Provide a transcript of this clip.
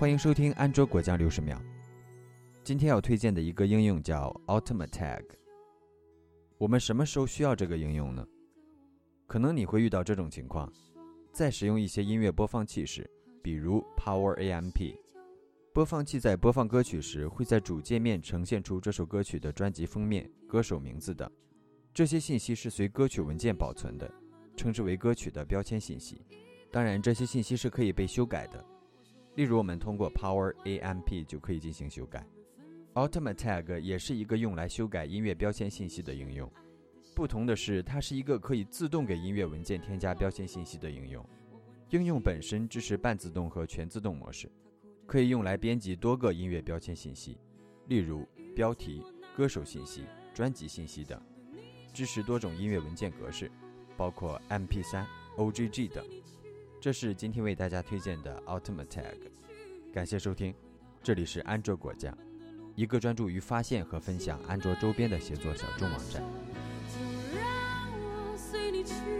欢迎收听安卓果酱六十秒。今天要推荐的一个应用叫 Ultimate Tag。我们什么时候需要这个应用呢？可能你会遇到这种情况：在使用一些音乐播放器时，比如 Power AMP，播放器在播放歌曲时，会在主界面呈现出这首歌曲的专辑封面、歌手名字等。这些信息是随歌曲文件保存的，称之为歌曲的标签信息。当然，这些信息是可以被修改的。例如，我们通过 Power AMP 就可以进行修改。Ultimate Tag 也是一个用来修改音乐标签信息的应用。不同的是，它是一个可以自动给音乐文件添加标签信息的应用。应用本身支持半自动和全自动模式，可以用来编辑多个音乐标签信息，例如标题、歌手信息、专辑信息等。支持多种音乐文件格式，包括 MP3、OGG 等。这是今天为大家推荐的 Ultimate Tag，感谢收听，这里是安卓果酱，一个专注于发现和分享安卓周边的协作小众网站。就让我随你去。